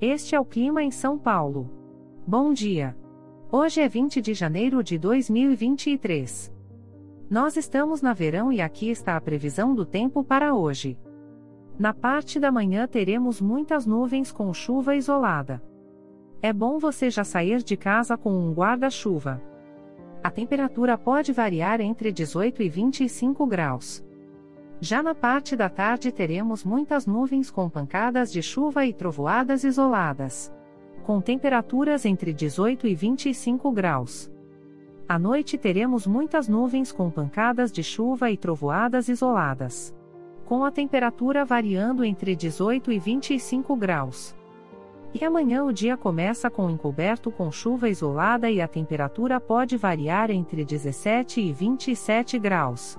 Este é o clima em São Paulo. Bom dia. Hoje é 20 de janeiro de 2023. Nós estamos na verão e aqui está a previsão do tempo para hoje. Na parte da manhã teremos muitas nuvens com chuva isolada. É bom você já sair de casa com um guarda-chuva. A temperatura pode variar entre 18 e 25 graus. Já na parte da tarde teremos muitas nuvens com pancadas de chuva e trovoadas isoladas. Com temperaturas entre 18 e 25 graus. À noite teremos muitas nuvens com pancadas de chuva e trovoadas isoladas. Com a temperatura variando entre 18 e 25 graus. E amanhã o dia começa com encoberto com chuva isolada e a temperatura pode variar entre 17 e 27 graus.